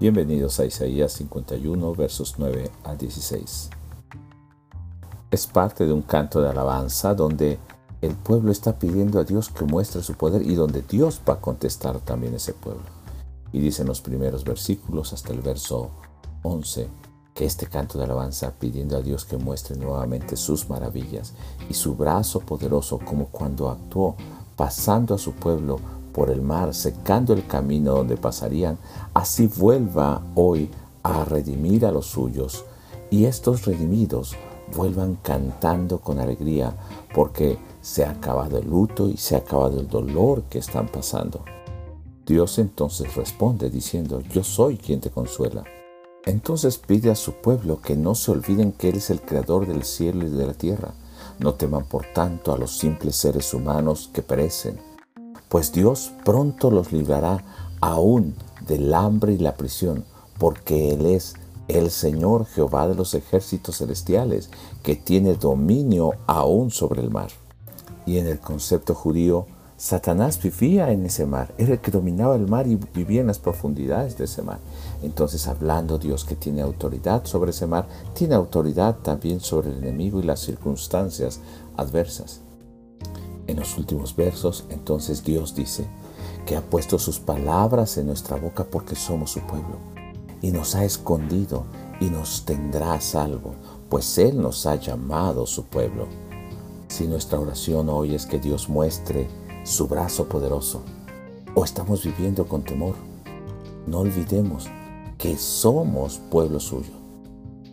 Bienvenidos a Isaías 51, versos 9 al 16. Es parte de un canto de alabanza donde el pueblo está pidiendo a Dios que muestre su poder y donde Dios va a contestar también ese pueblo. Y dice en los primeros versículos hasta el verso 11 que este canto de alabanza pidiendo a Dios que muestre nuevamente sus maravillas y su brazo poderoso como cuando actuó pasando a su pueblo por el mar, secando el camino donde pasarían, así vuelva hoy a redimir a los suyos, y estos redimidos vuelvan cantando con alegría, porque se ha acabado el luto y se ha acabado el dolor que están pasando. Dios entonces responde diciendo, yo soy quien te consuela. Entonces pide a su pueblo que no se olviden que Él es el creador del cielo y de la tierra. No teman por tanto a los simples seres humanos que perecen pues Dios pronto los librará aún del hambre y la prisión, porque Él es el Señor Jehová de los ejércitos celestiales, que tiene dominio aún sobre el mar. Y en el concepto judío, Satanás vivía en ese mar, era el que dominaba el mar y vivía en las profundidades de ese mar. Entonces, hablando Dios que tiene autoridad sobre ese mar, tiene autoridad también sobre el enemigo y las circunstancias adversas. En los últimos versos, entonces Dios dice que ha puesto sus palabras en nuestra boca porque somos su pueblo y nos ha escondido y nos tendrá a salvo, pues Él nos ha llamado su pueblo. Si nuestra oración hoy es que Dios muestre su brazo poderoso o estamos viviendo con temor, no olvidemos que somos pueblo suyo.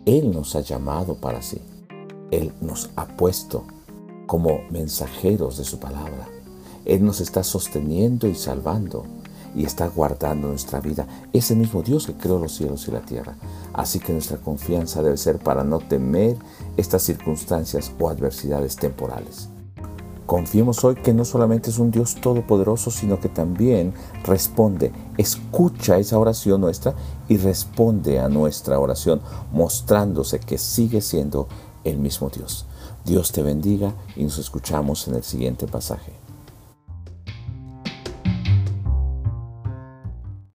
Él nos ha llamado para sí. Él nos ha puesto como mensajeros de su palabra. Él nos está sosteniendo y salvando y está guardando nuestra vida. Ese mismo Dios que creó los cielos y la tierra. Así que nuestra confianza debe ser para no temer estas circunstancias o adversidades temporales. Confiemos hoy que no solamente es un Dios todopoderoso, sino que también responde, escucha esa oración nuestra y responde a nuestra oración, mostrándose que sigue siendo el mismo Dios. Dios te bendiga y nos escuchamos en el siguiente pasaje.